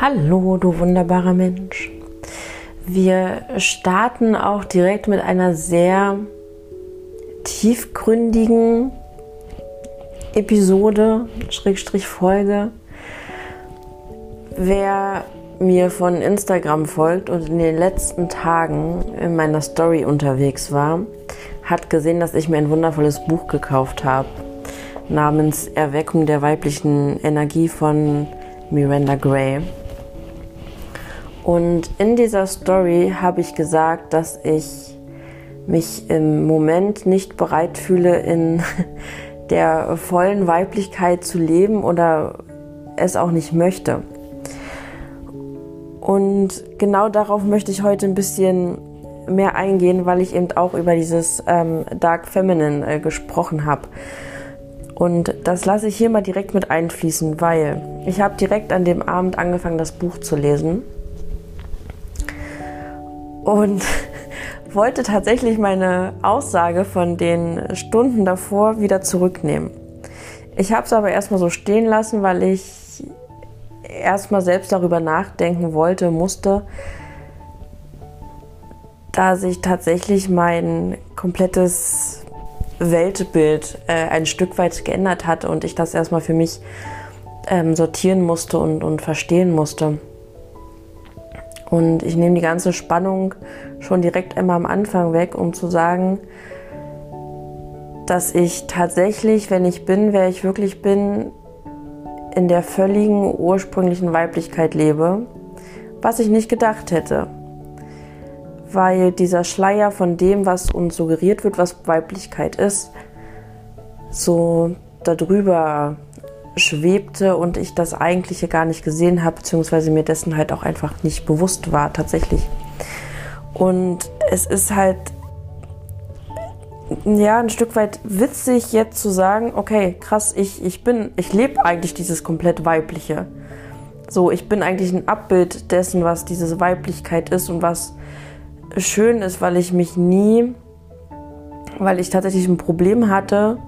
Hallo, du wunderbarer Mensch. Wir starten auch direkt mit einer sehr tiefgründigen Episode, Schrägstrich Folge. Wer mir von Instagram folgt und in den letzten Tagen in meiner Story unterwegs war, hat gesehen, dass ich mir ein wundervolles Buch gekauft habe namens Erweckung der weiblichen Energie von Miranda Gray. Und in dieser Story habe ich gesagt, dass ich mich im Moment nicht bereit fühle, in der vollen Weiblichkeit zu leben oder es auch nicht möchte. Und genau darauf möchte ich heute ein bisschen mehr eingehen, weil ich eben auch über dieses ähm, Dark Feminine äh, gesprochen habe. Und das lasse ich hier mal direkt mit einfließen, weil ich habe direkt an dem Abend angefangen, das Buch zu lesen und wollte tatsächlich meine Aussage von den Stunden davor wieder zurücknehmen. Ich habe es aber erstmal so stehen lassen, weil ich erstmal selbst darüber nachdenken wollte, musste, da sich tatsächlich mein komplettes Weltbild äh, ein Stück weit geändert hat und ich das erstmal für mich ähm, sortieren musste und, und verstehen musste. Und ich nehme die ganze Spannung schon direkt immer am Anfang weg, um zu sagen, dass ich tatsächlich, wenn ich bin, wer ich wirklich bin, in der völligen ursprünglichen Weiblichkeit lebe, was ich nicht gedacht hätte. Weil dieser Schleier von dem, was uns suggeriert wird, was Weiblichkeit ist, so darüber schwebte und ich das Eigentliche gar nicht gesehen habe, beziehungsweise mir dessen halt auch einfach nicht bewusst war tatsächlich. Und es ist halt ja ein Stück weit witzig jetzt zu sagen, okay, krass, ich, ich bin, ich lebe eigentlich dieses komplett weibliche. So, ich bin eigentlich ein Abbild dessen, was diese Weiblichkeit ist und was schön ist, weil ich mich nie, weil ich tatsächlich ein Problem hatte,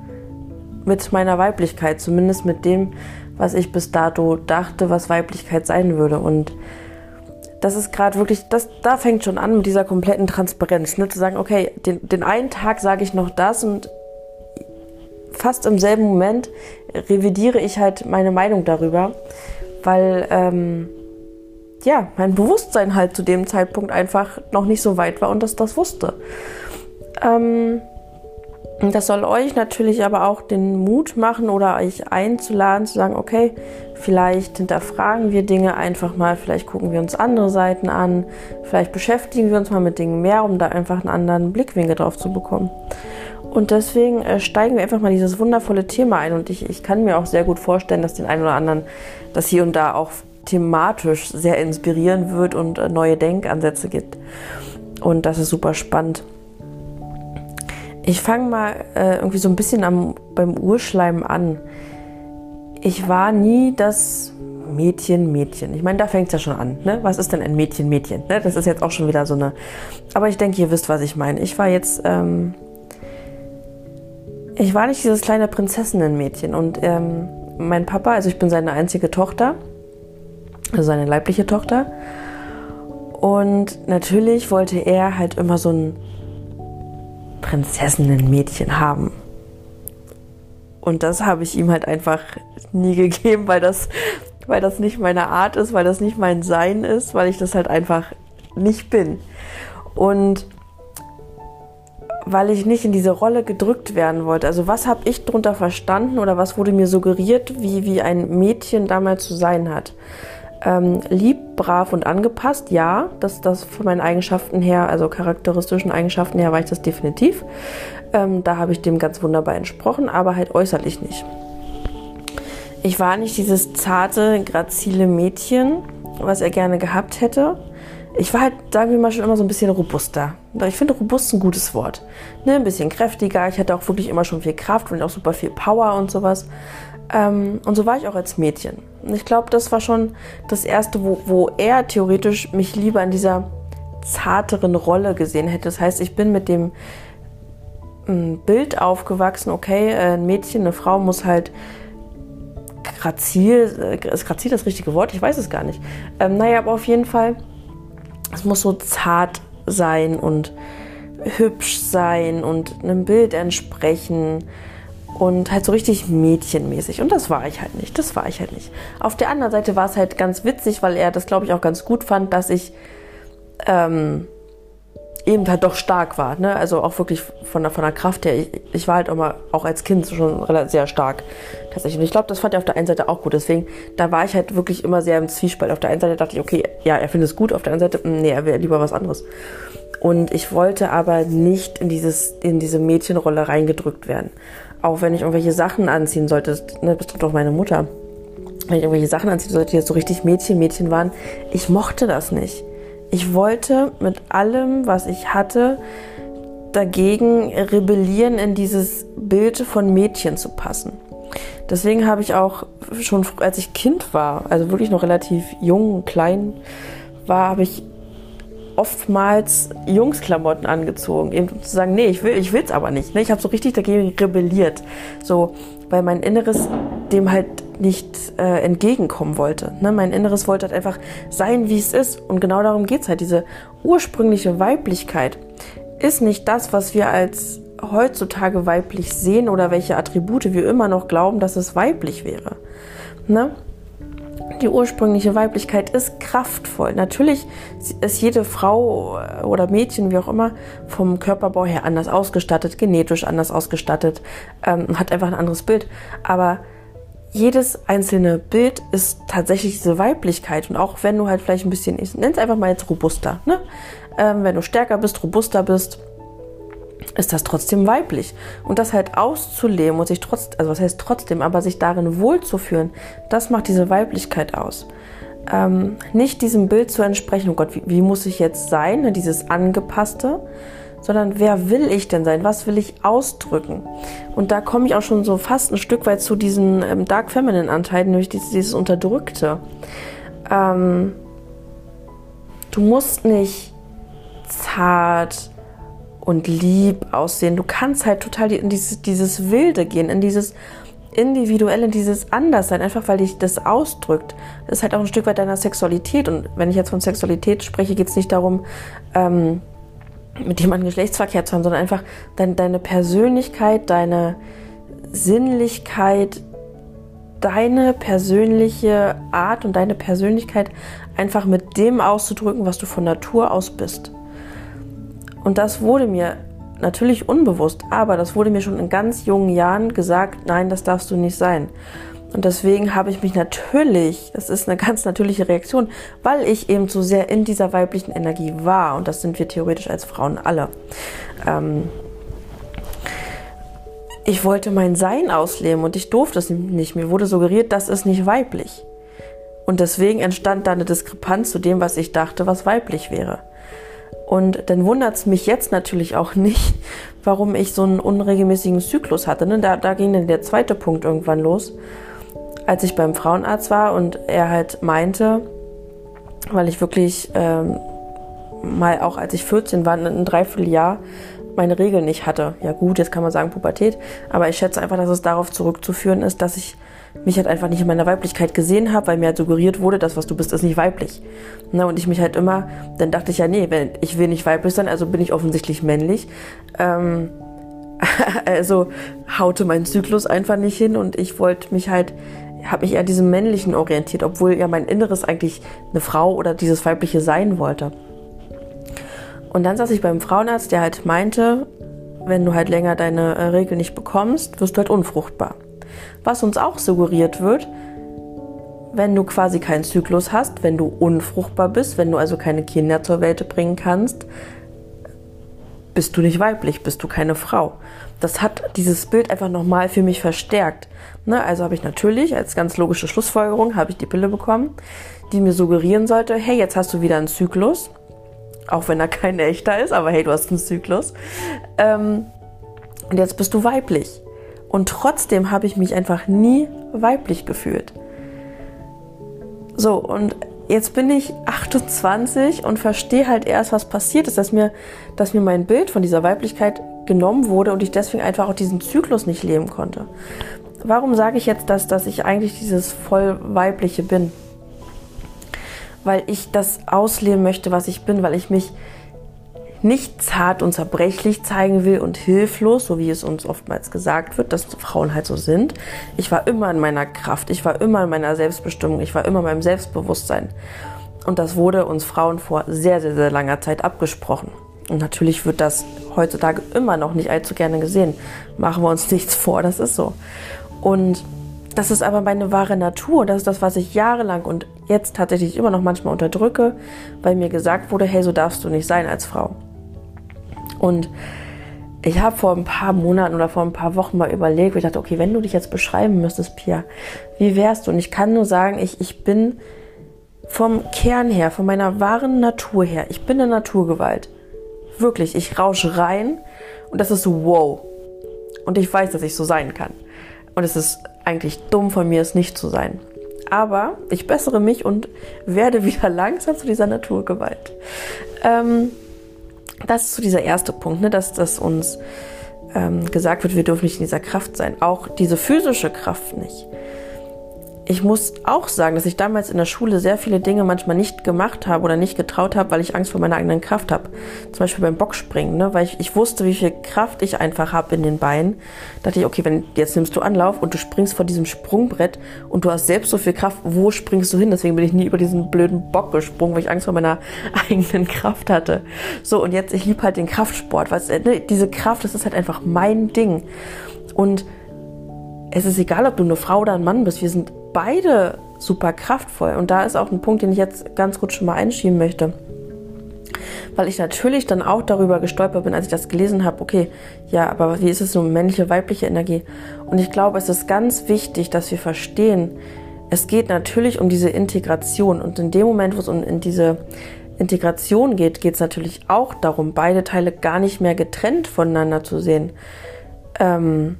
mit meiner Weiblichkeit, zumindest mit dem, was ich bis dato dachte, was Weiblichkeit sein würde. Und das ist gerade wirklich, das, da fängt schon an mit dieser kompletten Transparenz, ne? zu sagen, okay, den, den einen Tag sage ich noch das und fast im selben Moment revidiere ich halt meine Meinung darüber, weil ähm, ja, mein Bewusstsein halt zu dem Zeitpunkt einfach noch nicht so weit war und das das wusste. Ähm, das soll euch natürlich aber auch den Mut machen oder euch einzuladen, zu sagen, okay, vielleicht hinterfragen wir Dinge einfach mal, vielleicht gucken wir uns andere Seiten an, vielleicht beschäftigen wir uns mal mit Dingen mehr, um da einfach einen anderen Blickwinkel drauf zu bekommen. Und deswegen äh, steigen wir einfach mal dieses wundervolle Thema ein. Und ich, ich kann mir auch sehr gut vorstellen, dass den einen oder anderen das hier und da auch thematisch sehr inspirieren wird und äh, neue Denkansätze gibt. Und das ist super spannend. Ich fange mal äh, irgendwie so ein bisschen am, beim Urschleim an. Ich war nie das Mädchen, Mädchen. Ich meine, da fängt es ja schon an. Ne? Was ist denn ein Mädchen, Mädchen? Ne? Das ist jetzt auch schon wieder so eine. Aber ich denke, ihr wisst, was ich meine. Ich war jetzt. Ähm ich war nicht dieses kleine Prinzessinnenmädchen. Und ähm, mein Papa, also ich bin seine einzige Tochter, also seine leibliche Tochter. Und natürlich wollte er halt immer so ein Prinzessinnenmädchen haben. Und das habe ich ihm halt einfach nie gegeben, weil das, weil das nicht meine Art ist, weil das nicht mein Sein ist, weil ich das halt einfach nicht bin. Und weil ich nicht in diese Rolle gedrückt werden wollte. Also was habe ich darunter verstanden oder was wurde mir suggeriert, wie, wie ein Mädchen damals zu sein hat? Ähm, lieb, brav und angepasst, ja, das, das von meinen Eigenschaften her, also charakteristischen Eigenschaften her, war ich das definitiv. Ähm, da habe ich dem ganz wunderbar entsprochen, aber halt äußerlich nicht. Ich war nicht dieses zarte, grazile Mädchen, was er gerne gehabt hätte. Ich war halt, sagen wir mal, schon immer so ein bisschen robuster. Ich finde robust ein gutes Wort. Ne, ein bisschen kräftiger. Ich hatte auch wirklich immer schon viel Kraft und auch super viel Power und sowas. Ähm, und so war ich auch als Mädchen. Und ich glaube, das war schon das Erste, wo, wo er theoretisch mich lieber in dieser zarteren Rolle gesehen hätte. Das heißt, ich bin mit dem mm, Bild aufgewachsen, okay, äh, ein Mädchen, eine Frau muss halt grazil, äh, ist grazil das richtige Wort? Ich weiß es gar nicht. Ähm, naja, aber auf jeden Fall, es muss so zart sein und hübsch sein und einem Bild entsprechen und halt so richtig mädchenmäßig. Und das war ich halt nicht. Das war ich halt nicht. Auf der anderen Seite war es halt ganz witzig, weil er das, glaube ich, auch ganz gut fand, dass ich ähm, eben halt doch stark war. Ne? Also auch wirklich von der, von der Kraft her. Ich, ich war halt immer, auch als Kind schon sehr stark tatsächlich. Und ich glaube, das fand er auf der einen Seite auch gut. Deswegen, da war ich halt wirklich immer sehr im Zwiespalt. Auf der einen Seite dachte ich, okay, ja, er findet es gut. Auf der anderen Seite, nee, er wäre lieber was anderes. Und ich wollte aber nicht in, dieses, in diese Mädchenrolle reingedrückt werden. Auch wenn ich irgendwelche Sachen anziehen sollte, das ne, betrifft auch meine Mutter. Wenn ich irgendwelche Sachen anziehen sollte, die jetzt so richtig Mädchen, Mädchen waren, ich mochte das nicht. Ich wollte mit allem, was ich hatte, dagegen rebellieren, in dieses Bild von Mädchen zu passen. Deswegen habe ich auch schon, als ich Kind war, also wirklich noch relativ jung, klein war, habe ich oftmals Jungsklamotten angezogen, eben zu sagen, nee, ich will, ich will's aber nicht. Ne? Ich habe so richtig dagegen rebelliert, so, weil mein Inneres dem halt nicht äh, entgegenkommen wollte. Ne? Mein Inneres wollte halt einfach sein, wie es ist. Und genau darum geht's halt. Diese ursprüngliche Weiblichkeit ist nicht das, was wir als heutzutage weiblich sehen oder welche Attribute wir immer noch glauben, dass es weiblich wäre. Ne? Die ursprüngliche Weiblichkeit ist kraftvoll. Natürlich ist jede Frau oder Mädchen, wie auch immer, vom Körperbau her anders ausgestattet, genetisch anders ausgestattet, ähm, hat einfach ein anderes Bild. Aber jedes einzelne Bild ist tatsächlich diese Weiblichkeit. Und auch wenn du halt vielleicht ein bisschen, ich nenne es einfach mal jetzt robuster, ne? Ähm, wenn du stärker bist, robuster bist, ist das trotzdem weiblich. Und das halt auszuleben und sich trotzdem, also was heißt trotzdem, aber sich darin wohlzuführen, das macht diese Weiblichkeit aus. Ähm, nicht diesem Bild zu entsprechen, oh Gott, wie, wie muss ich jetzt sein, ne, dieses Angepasste, sondern wer will ich denn sein? Was will ich ausdrücken? Und da komme ich auch schon so fast ein Stück weit zu diesen ähm, Dark Feminine Anteilen, nämlich dieses, dieses Unterdrückte. Ähm, du musst nicht zart, und lieb aussehen. Du kannst halt total in dieses, dieses Wilde gehen, in dieses Individuelle, in dieses Anderssein, einfach weil dich das ausdrückt. Das ist halt auch ein Stück weit deiner Sexualität. Und wenn ich jetzt von Sexualität spreche, geht es nicht darum, ähm, mit jemandem Geschlechtsverkehr zu haben, sondern einfach dein, deine Persönlichkeit, deine Sinnlichkeit, deine persönliche Art und deine Persönlichkeit einfach mit dem auszudrücken, was du von Natur aus bist. Und das wurde mir natürlich unbewusst, aber das wurde mir schon in ganz jungen Jahren gesagt, nein, das darfst du nicht sein. Und deswegen habe ich mich natürlich, das ist eine ganz natürliche Reaktion, weil ich eben so sehr in dieser weiblichen Energie war, und das sind wir theoretisch als Frauen alle. Ähm, ich wollte mein Sein ausleben und ich durfte es nicht. Mir wurde suggeriert, das ist nicht weiblich. Und deswegen entstand da eine Diskrepanz zu dem, was ich dachte, was weiblich wäre. Und dann wundert es mich jetzt natürlich auch nicht, warum ich so einen unregelmäßigen Zyklus hatte. Ne? Da, da ging dann der zweite Punkt irgendwann los, als ich beim Frauenarzt war und er halt meinte, weil ich wirklich ähm, mal auch als ich 14 war, ein Dreivierteljahr meine Regeln nicht hatte. Ja gut, jetzt kann man sagen Pubertät, aber ich schätze einfach, dass es darauf zurückzuführen ist, dass ich mich halt einfach nicht in meiner Weiblichkeit gesehen habe, weil mir halt suggeriert wurde, das, was du bist, ist nicht weiblich. Na, und ich mich halt immer, dann dachte ich ja, nee, ich will nicht weiblich sein, also bin ich offensichtlich männlich. Ähm, also haute mein Zyklus einfach nicht hin und ich wollte mich halt, habe mich eher diesem Männlichen orientiert, obwohl ja mein Inneres eigentlich eine Frau oder dieses Weibliche sein wollte. Und dann saß ich beim Frauenarzt, der halt meinte, wenn du halt länger deine äh, Regel nicht bekommst, wirst du halt unfruchtbar. Was uns auch suggeriert wird, wenn du quasi keinen Zyklus hast, wenn du unfruchtbar bist, wenn du also keine Kinder zur Welt bringen kannst, bist du nicht weiblich, bist du keine Frau. Das hat dieses Bild einfach nochmal für mich verstärkt. Ne, also habe ich natürlich als ganz logische Schlussfolgerung habe ich die Pille bekommen, die mir suggerieren sollte, hey, jetzt hast du wieder einen Zyklus, auch wenn er kein echter ist, aber hey, du hast einen Zyklus. Ähm, und jetzt bist du weiblich. Und trotzdem habe ich mich einfach nie weiblich gefühlt. So, und jetzt bin ich 28 und verstehe halt erst, was passiert ist, dass mir, dass mir mein Bild von dieser Weiblichkeit genommen wurde und ich deswegen einfach auch diesen Zyklus nicht leben konnte. Warum sage ich jetzt, dass, dass ich eigentlich dieses voll weibliche bin? Weil ich das ausleben möchte, was ich bin, weil ich mich nicht zart und zerbrechlich zeigen will und hilflos, so wie es uns oftmals gesagt wird, dass Frauen halt so sind. Ich war immer in meiner Kraft, ich war immer in meiner Selbstbestimmung, ich war immer in meinem Selbstbewusstsein. Und das wurde uns Frauen vor sehr, sehr, sehr langer Zeit abgesprochen. Und natürlich wird das heutzutage immer noch nicht allzu gerne gesehen. Machen wir uns nichts vor, das ist so. Und das ist aber meine wahre Natur. Das ist das, was ich jahrelang und jetzt tatsächlich immer noch manchmal unterdrücke, weil mir gesagt wurde, hey, so darfst du nicht sein als Frau. Und ich habe vor ein paar Monaten oder vor ein paar Wochen mal überlegt, wo ich dachte, okay, wenn du dich jetzt beschreiben müsstest, Pia, wie wärst du? Und ich kann nur sagen, ich, ich bin vom Kern her, von meiner wahren Natur her, ich bin eine Naturgewalt. Wirklich, ich rausche rein und das ist so wow. Und ich weiß, dass ich so sein kann. Und es ist eigentlich dumm von mir, es nicht zu sein. Aber ich bessere mich und werde wieder langsam zu dieser Naturgewalt. Ähm, das ist so dieser erste Punkt, ne, dass, dass uns ähm, gesagt wird, wir dürfen nicht in dieser Kraft sein. Auch diese physische Kraft nicht ich muss auch sagen, dass ich damals in der Schule sehr viele Dinge manchmal nicht gemacht habe oder nicht getraut habe, weil ich Angst vor meiner eigenen Kraft habe. Zum Beispiel beim Bockspringen, ne? weil ich, ich wusste, wie viel Kraft ich einfach habe in den Beinen. Da dachte ich, okay, wenn jetzt nimmst du Anlauf und du springst vor diesem Sprungbrett und du hast selbst so viel Kraft, wo springst du hin? Deswegen bin ich nie über diesen blöden Bock gesprungen, weil ich Angst vor meiner eigenen Kraft hatte. So, und jetzt, ich liebe halt den Kraftsport, weil ne, diese Kraft, das ist halt einfach mein Ding. Und es ist egal, ob du eine Frau oder ein Mann bist, wir sind beide super kraftvoll. Und da ist auch ein Punkt, den ich jetzt ganz gut schon mal einschieben möchte. Weil ich natürlich dann auch darüber gestolpert bin, als ich das gelesen habe, okay, ja, aber wie ist es so männliche, weibliche Energie? Und ich glaube, es ist ganz wichtig, dass wir verstehen, es geht natürlich um diese Integration. Und in dem Moment, wo es um in diese Integration geht, geht es natürlich auch darum, beide Teile gar nicht mehr getrennt voneinander zu sehen. Ähm,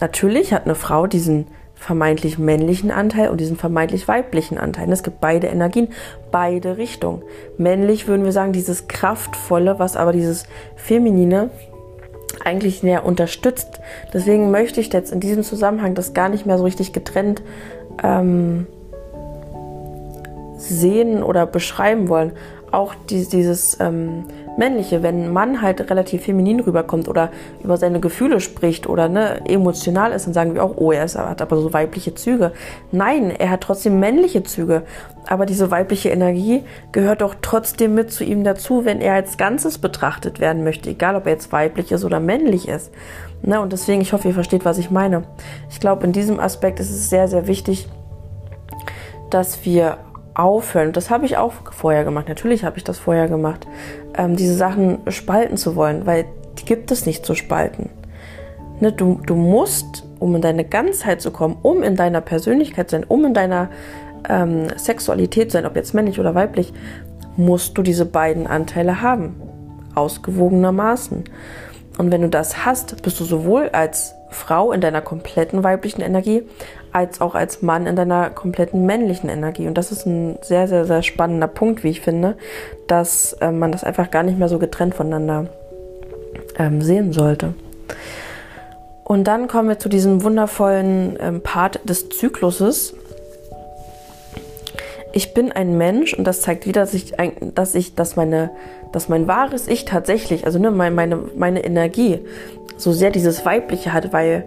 natürlich hat eine Frau diesen vermeintlich männlichen Anteil und diesen vermeintlich weiblichen Anteil. Es gibt beide Energien, beide Richtungen. Männlich würden wir sagen, dieses kraftvolle, was aber dieses feminine eigentlich näher unterstützt. Deswegen möchte ich jetzt in diesem Zusammenhang das gar nicht mehr so richtig getrennt ähm, sehen oder beschreiben wollen. Auch die, dieses ähm, Männliche, wenn ein Mann halt relativ feminin rüberkommt oder über seine Gefühle spricht oder ne, emotional ist, dann sagen wir auch, oh, er ist, hat aber so weibliche Züge. Nein, er hat trotzdem männliche Züge. Aber diese weibliche Energie gehört doch trotzdem mit zu ihm dazu, wenn er als Ganzes betrachtet werden möchte, egal ob er jetzt weiblich ist oder männlich ist. Ne, und deswegen, ich hoffe, ihr versteht, was ich meine. Ich glaube, in diesem Aspekt ist es sehr, sehr wichtig, dass wir aufhören. Das habe ich auch vorher gemacht. Natürlich habe ich das vorher gemacht, ähm, diese Sachen spalten zu wollen, weil die gibt es nicht zu spalten. Ne, du, du musst, um in deine Ganzheit zu kommen, um in deiner Persönlichkeit zu sein, um in deiner ähm, Sexualität zu sein, ob jetzt männlich oder weiblich, musst du diese beiden Anteile haben. Ausgewogenermaßen. Und wenn du das hast, bist du sowohl als Frau in deiner kompletten weiblichen Energie als auch als Mann in deiner kompletten männlichen Energie. Und das ist ein sehr, sehr, sehr spannender Punkt, wie ich finde, dass äh, man das einfach gar nicht mehr so getrennt voneinander ähm, sehen sollte. Und dann kommen wir zu diesem wundervollen ähm, Part des Zykluses. Ich bin ein Mensch und das zeigt wieder, dass ich, dass ich, dass meine, dass mein wahres Ich tatsächlich, also ne, meine, meine Energie so sehr dieses Weibliche hat, weil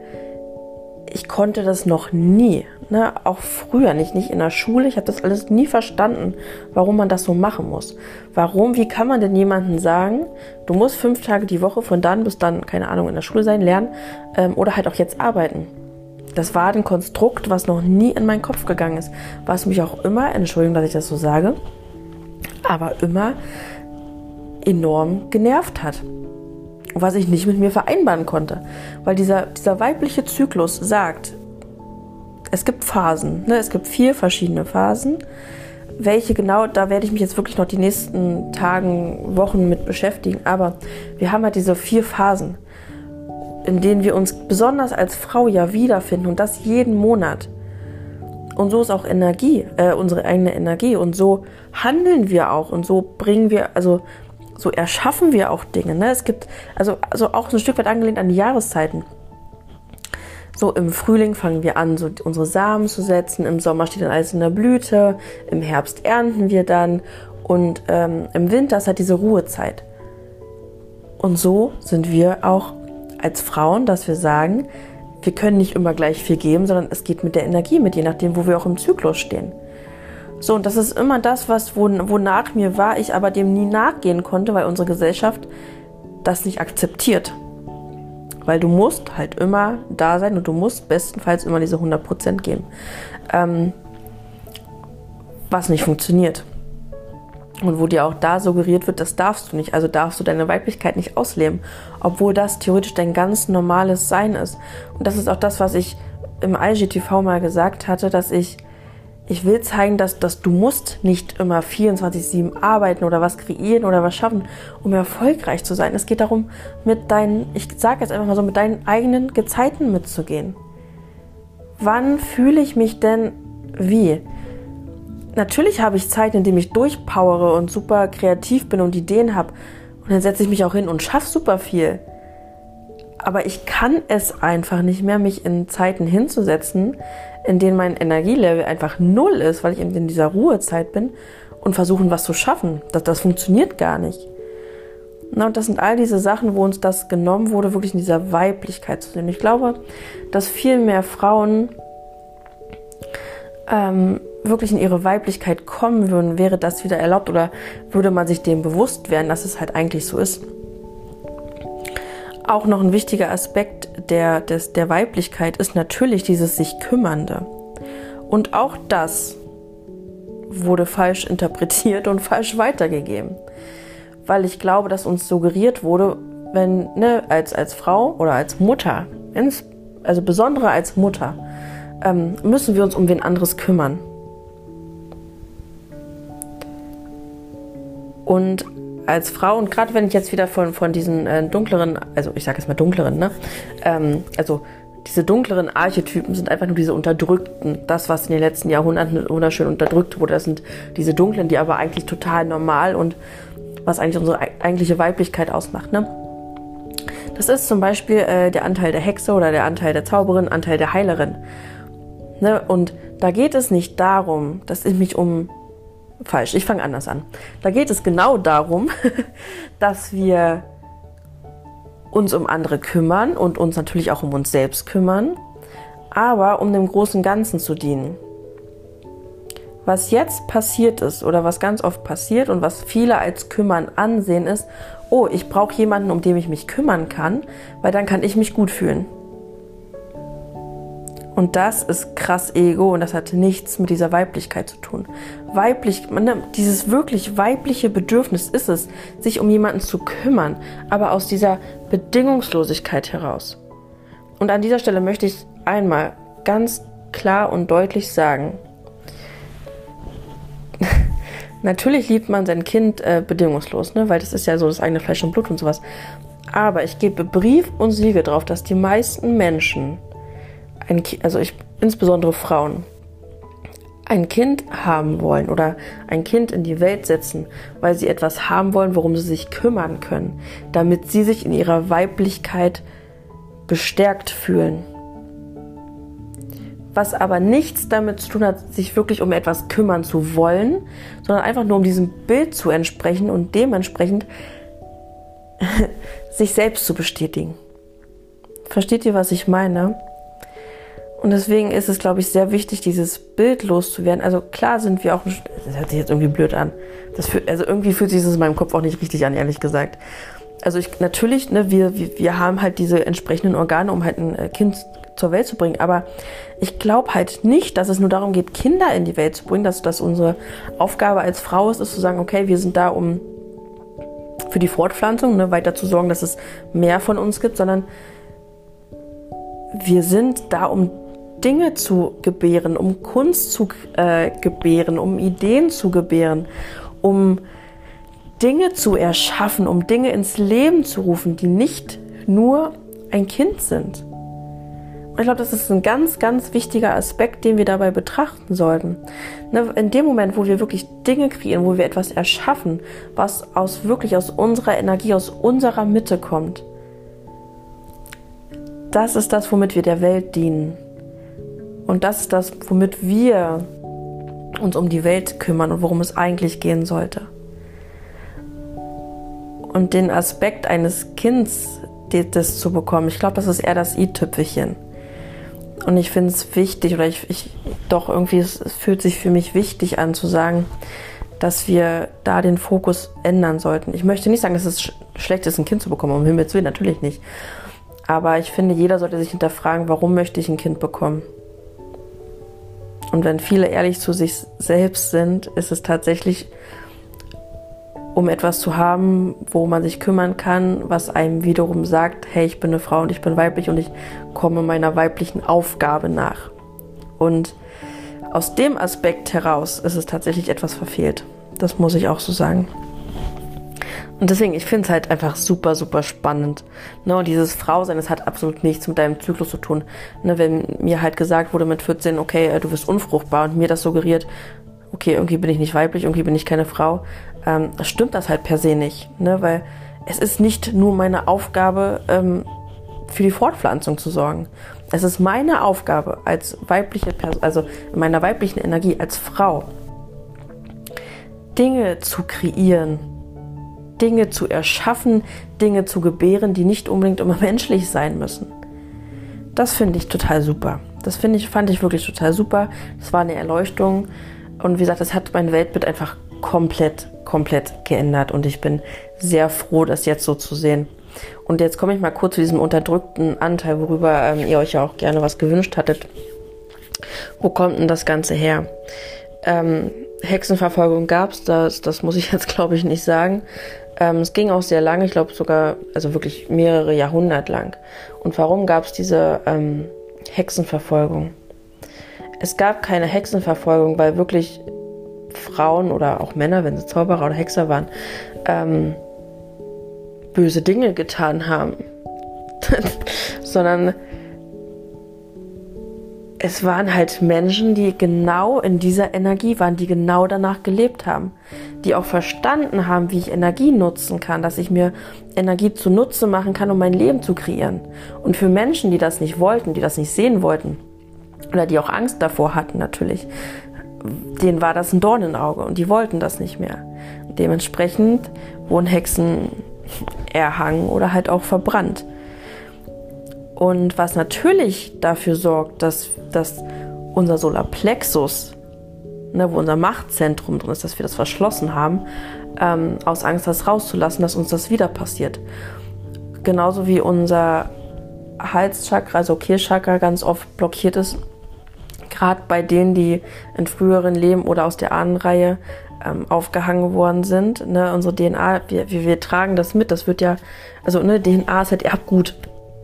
ich konnte das noch nie, ne? auch früher nicht, nicht in der Schule. Ich habe das alles nie verstanden, warum man das so machen muss. Warum, wie kann man denn jemandem sagen, du musst fünf Tage die Woche von dann bis dann, keine Ahnung, in der Schule sein, lernen ähm, oder halt auch jetzt arbeiten. Das war ein Konstrukt, was noch nie in meinen Kopf gegangen ist, was mich auch immer, Entschuldigung, dass ich das so sage, aber immer enorm genervt hat was ich nicht mit mir vereinbaren konnte. Weil dieser, dieser weibliche Zyklus sagt, es gibt Phasen, ne? es gibt vier verschiedene Phasen. Welche genau, da werde ich mich jetzt wirklich noch die nächsten Tagen, Wochen mit beschäftigen. Aber wir haben halt diese vier Phasen, in denen wir uns besonders als Frau ja wiederfinden und das jeden Monat. Und so ist auch Energie, äh, unsere eigene Energie. Und so handeln wir auch. Und so bringen wir, also so erschaffen wir auch Dinge. Ne? Es gibt, also, also auch ein Stück weit angelehnt an die Jahreszeiten. So im Frühling fangen wir an, so unsere Samen zu setzen. Im Sommer steht dann alles in der Blüte. Im Herbst ernten wir dann. Und ähm, im Winter ist halt diese Ruhezeit. Und so sind wir auch als Frauen, dass wir sagen, wir können nicht immer gleich viel geben, sondern es geht mit der Energie mit, je nachdem, wo wir auch im Zyklus stehen. So, und das ist immer das, was wonach mir war, ich aber dem nie nachgehen konnte, weil unsere Gesellschaft das nicht akzeptiert. Weil du musst halt immer da sein und du musst bestenfalls immer diese 100% geben. Ähm, was nicht funktioniert. Und wo dir auch da suggeriert wird, das darfst du nicht. Also darfst du deine Weiblichkeit nicht ausleben. Obwohl das theoretisch dein ganz normales Sein ist. Und das ist auch das, was ich im IGTV mal gesagt hatte, dass ich ich will zeigen, dass, dass du musst nicht immer 24-7 arbeiten oder was kreieren oder was schaffen, um erfolgreich zu sein. Es geht darum, mit deinen, ich sage jetzt einfach mal so, mit deinen eigenen Gezeiten mitzugehen. Wann fühle ich mich denn wie? Natürlich habe ich Zeiten, in denen ich durchpowere und super kreativ bin und Ideen habe. Und dann setze ich mich auch hin und schaffe super viel. Aber ich kann es einfach nicht mehr, mich in Zeiten hinzusetzen, in denen mein Energielevel einfach null ist, weil ich eben in dieser Ruhezeit bin und versuchen, was zu schaffen. Das, das funktioniert gar nicht. Na, und das sind all diese Sachen, wo uns das genommen wurde, wirklich in dieser Weiblichkeit zu sehen. Ich glaube, dass viel mehr Frauen ähm, wirklich in ihre Weiblichkeit kommen würden, wäre das wieder erlaubt oder würde man sich dem bewusst werden, dass es halt eigentlich so ist. Auch noch ein wichtiger Aspekt der, des, der Weiblichkeit ist natürlich dieses sich kümmernde. Und auch das wurde falsch interpretiert und falsch weitergegeben. Weil ich glaube, dass uns suggeriert wurde, wenn, ne, als, als Frau oder als Mutter, also besondere als Mutter, ähm, müssen wir uns um wen anderes kümmern. Und als Frau und gerade wenn ich jetzt wieder von, von diesen äh, dunkleren, also ich sage jetzt mal dunkleren, ne? Ähm, also diese dunkleren Archetypen sind einfach nur diese unterdrückten, das, was in den letzten Jahrhunderten wunderschön unterdrückt wurde. Das sind diese dunklen, die aber eigentlich total normal und was eigentlich unsere eigentliche Weiblichkeit ausmacht. Ne? Das ist zum Beispiel äh, der Anteil der Hexe oder der Anteil der Zauberin, Anteil der Heilerin. Ne? Und da geht es nicht darum, dass ich mich um falsch, ich fange anders an. Da geht es genau darum, dass wir uns um andere kümmern und uns natürlich auch um uns selbst kümmern, aber um dem großen Ganzen zu dienen. Was jetzt passiert ist oder was ganz oft passiert und was viele als kümmern ansehen ist, oh, ich brauche jemanden, um den ich mich kümmern kann, weil dann kann ich mich gut fühlen. Und das ist krass Ego und das hat nichts mit dieser Weiblichkeit zu tun. Weiblich, dieses wirklich weibliche Bedürfnis ist es, sich um jemanden zu kümmern, aber aus dieser Bedingungslosigkeit heraus. Und an dieser Stelle möchte ich einmal ganz klar und deutlich sagen, natürlich liebt man sein Kind äh, bedingungslos, ne? weil das ist ja so das eigene Fleisch und Blut und sowas. Aber ich gebe Brief und Siege drauf, dass die meisten Menschen ein also ich, insbesondere Frauen, ein Kind haben wollen oder ein Kind in die Welt setzen, weil sie etwas haben wollen, worum sie sich kümmern können, damit sie sich in ihrer Weiblichkeit bestärkt fühlen. Was aber nichts damit zu tun hat, sich wirklich um etwas kümmern zu wollen, sondern einfach nur um diesem Bild zu entsprechen und dementsprechend sich selbst zu bestätigen. Versteht ihr, was ich meine? Und deswegen ist es, glaube ich, sehr wichtig, dieses Bild loszuwerden. Also klar sind wir auch, das hört sich jetzt irgendwie blöd an. Für, also irgendwie fühlt sich das in meinem Kopf auch nicht richtig an, ehrlich gesagt. Also ich, natürlich, ne, wir, wir, wir haben halt diese entsprechenden Organe, um halt ein äh, Kind zur Welt zu bringen. Aber ich glaube halt nicht, dass es nur darum geht, Kinder in die Welt zu bringen, dass das unsere Aufgabe als Frau ist, ist zu sagen, okay, wir sind da, um für die Fortpflanzung ne, weiter zu sorgen, dass es mehr von uns gibt, sondern wir sind da, um Dinge zu gebären, um Kunst zu äh, gebären, um Ideen zu gebären, um Dinge zu erschaffen, um Dinge ins Leben zu rufen, die nicht nur ein Kind sind. Und ich glaube, das ist ein ganz, ganz wichtiger Aspekt, den wir dabei betrachten sollten. Ne, in dem Moment, wo wir wirklich Dinge kreieren, wo wir etwas erschaffen, was aus wirklich aus unserer Energie, aus unserer Mitte kommt, das ist das, womit wir der Welt dienen. Und das ist das, womit wir uns um die Welt kümmern und worum es eigentlich gehen sollte. Und den Aspekt eines Kindes, das zu bekommen, ich glaube, das ist eher das i-Tüpfelchen. Und ich finde es wichtig, oder ich, ich doch irgendwie, es, es fühlt sich für mich wichtig an zu sagen, dass wir da den Fokus ändern sollten. Ich möchte nicht sagen, dass es sch schlecht ist, ein Kind zu bekommen, um Himmels Willen, natürlich nicht. Aber ich finde, jeder sollte sich hinterfragen, warum möchte ich ein Kind bekommen? Und wenn viele ehrlich zu sich selbst sind, ist es tatsächlich, um etwas zu haben, wo man sich kümmern kann, was einem wiederum sagt, hey, ich bin eine Frau und ich bin weiblich und ich komme meiner weiblichen Aufgabe nach. Und aus dem Aspekt heraus ist es tatsächlich etwas verfehlt. Das muss ich auch so sagen. Und deswegen, ich finde es halt einfach super, super spannend. Ne, und dieses Frausein, das hat absolut nichts mit deinem Zyklus zu tun. Ne, wenn mir halt gesagt wurde mit 14, okay, äh, du bist unfruchtbar und mir das suggeriert, okay, irgendwie bin ich nicht weiblich, irgendwie bin ich keine Frau, ähm, stimmt das halt per se nicht. Ne, weil es ist nicht nur meine Aufgabe, ähm, für die Fortpflanzung zu sorgen. Es ist meine Aufgabe als weibliche Person, also in meiner weiblichen Energie als Frau, Dinge zu kreieren, Dinge zu erschaffen, Dinge zu gebären, die nicht unbedingt immer menschlich sein müssen. Das finde ich total super. Das finde ich, fand ich wirklich total super. Das war eine Erleuchtung. Und wie gesagt, das hat mein Weltbild einfach komplett, komplett geändert. Und ich bin sehr froh, das jetzt so zu sehen. Und jetzt komme ich mal kurz zu diesem unterdrückten Anteil, worüber ähm, ihr euch ja auch gerne was gewünscht hattet. Wo kommt denn das Ganze her? Ähm, Hexenverfolgung gab es, das, das muss ich jetzt glaube ich nicht sagen. Ähm, es ging auch sehr lange, ich glaube sogar, also wirklich mehrere Jahrhunderte lang. Und warum gab es diese ähm, Hexenverfolgung? Es gab keine Hexenverfolgung, weil wirklich Frauen oder auch Männer, wenn sie Zauberer oder Hexer waren, ähm, böse Dinge getan haben, sondern es waren halt Menschen, die genau in dieser Energie waren, die genau danach gelebt haben, die auch verstanden haben, wie ich Energie nutzen kann, dass ich mir Energie zunutze machen kann, um mein Leben zu kreieren. Und für Menschen, die das nicht wollten, die das nicht sehen wollten, oder die auch Angst davor hatten natürlich, denen war das ein Dorn im Auge und die wollten das nicht mehr. Dementsprechend wurden Hexen erhangen oder halt auch verbrannt. Und was natürlich dafür sorgt, dass, dass unser Solarplexus, ne, wo unser Machtzentrum drin ist, dass wir das verschlossen haben, ähm, aus Angst, das rauszulassen, dass uns das wieder passiert. Genauso wie unser Halschakra, also Kehlchakra, ganz oft blockiert ist. Gerade bei denen, die in früheren Leben oder aus der Ahnenreihe ähm, aufgehangen worden sind. Ne? Unsere DNA, wir, wir, wir tragen das mit. Das wird ja, also ne, DNA ist halt Erbgut.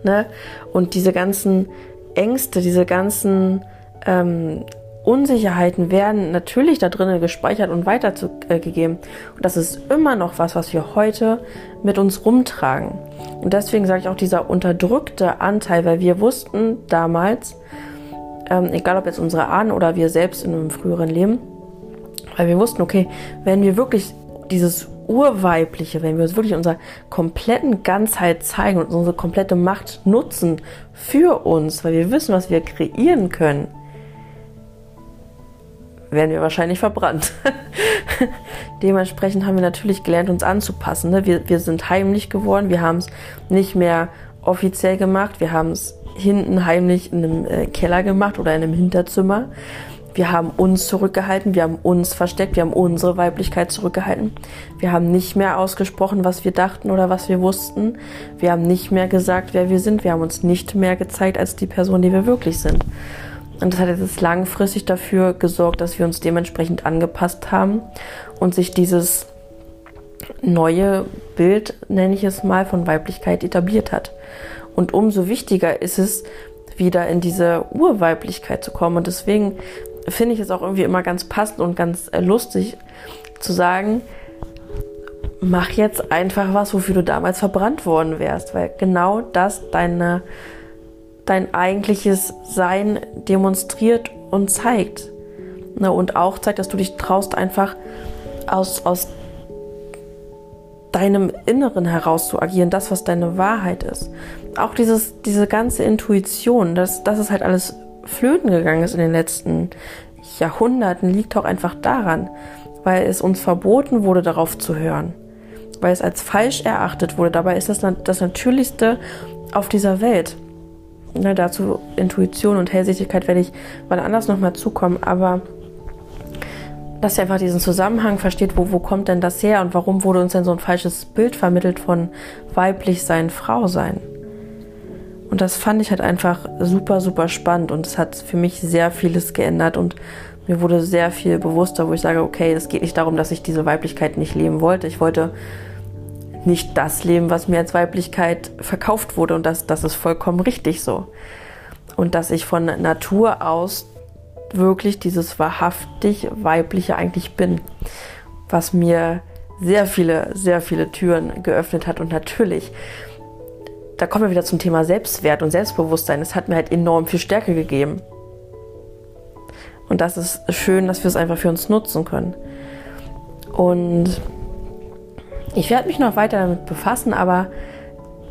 Ne? Und diese ganzen Ängste, diese ganzen ähm, Unsicherheiten werden natürlich da drinnen gespeichert und weitergegeben. Und das ist immer noch was, was wir heute mit uns rumtragen. Und deswegen sage ich auch dieser unterdrückte Anteil, weil wir wussten damals, ähm, egal ob jetzt unsere Ahnen oder wir selbst in einem früheren Leben, weil wir wussten, okay, wenn wir wirklich dieses Urweibliche, wenn wir uns wirklich unserer kompletten Ganzheit zeigen und unsere komplette Macht nutzen für uns, weil wir wissen, was wir kreieren können, werden wir wahrscheinlich verbrannt. Dementsprechend haben wir natürlich gelernt, uns anzupassen. Ne? Wir, wir sind heimlich geworden, wir haben es nicht mehr offiziell gemacht, wir haben es hinten heimlich in einem äh, Keller gemacht oder in einem Hinterzimmer. Wir haben uns zurückgehalten, wir haben uns versteckt, wir haben unsere Weiblichkeit zurückgehalten. Wir haben nicht mehr ausgesprochen, was wir dachten oder was wir wussten. Wir haben nicht mehr gesagt, wer wir sind. Wir haben uns nicht mehr gezeigt als die Person, die wir wirklich sind. Und das hat jetzt langfristig dafür gesorgt, dass wir uns dementsprechend angepasst haben und sich dieses neue Bild, nenne ich es mal, von Weiblichkeit etabliert hat. Und umso wichtiger ist es, wieder in diese Urweiblichkeit zu kommen. Und deswegen finde ich es auch irgendwie immer ganz passend und ganz äh, lustig zu sagen, mach jetzt einfach was, wofür du damals verbrannt worden wärst, weil genau das deine, dein eigentliches Sein demonstriert und zeigt. Ne, und auch zeigt, dass du dich traust, einfach aus, aus deinem Inneren heraus zu agieren, das, was deine Wahrheit ist. Auch dieses, diese ganze Intuition, dass das ist halt alles flöten gegangen ist in den letzten Jahrhunderten, liegt auch einfach daran, weil es uns verboten wurde, darauf zu hören. Weil es als falsch erachtet wurde. Dabei ist das das Natürlichste auf dieser Welt. Na, dazu Intuition und Hellsichtigkeit werde ich mal anders nochmal zukommen, aber dass ihr einfach diesen Zusammenhang versteht, wo, wo kommt denn das her und warum wurde uns denn so ein falsches Bild vermittelt von weiblich sein, Frau sein. Und das fand ich halt einfach super, super spannend und es hat für mich sehr vieles geändert und mir wurde sehr viel bewusster, wo ich sage, okay, es geht nicht darum, dass ich diese Weiblichkeit nicht leben wollte. Ich wollte nicht das leben, was mir als Weiblichkeit verkauft wurde und das, das ist vollkommen richtig so. Und dass ich von Natur aus wirklich dieses wahrhaftig weibliche eigentlich bin, was mir sehr viele, sehr viele Türen geöffnet hat und natürlich da kommen wir wieder zum Thema Selbstwert und Selbstbewusstsein. Es hat mir halt enorm viel Stärke gegeben. Und das ist schön, dass wir es einfach für uns nutzen können. Und ich werde mich noch weiter damit befassen, aber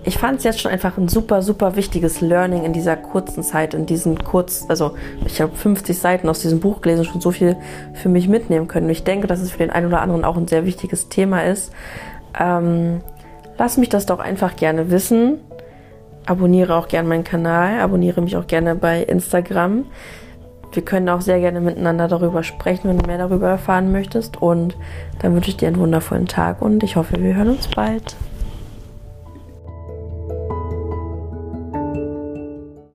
ich fand es jetzt schon einfach ein super, super wichtiges Learning in dieser kurzen Zeit, in diesen kurz, also ich habe 50 Seiten aus diesem Buch gelesen, schon so viel für mich mitnehmen können. Ich denke, dass es für den einen oder anderen auch ein sehr wichtiges Thema ist. Ähm, lass mich das doch einfach gerne wissen abonniere auch gerne meinen Kanal, abonniere mich auch gerne bei Instagram. Wir können auch sehr gerne miteinander darüber sprechen, wenn du mehr darüber erfahren möchtest. Und dann wünsche ich dir einen wundervollen Tag und ich hoffe, wir hören uns bald.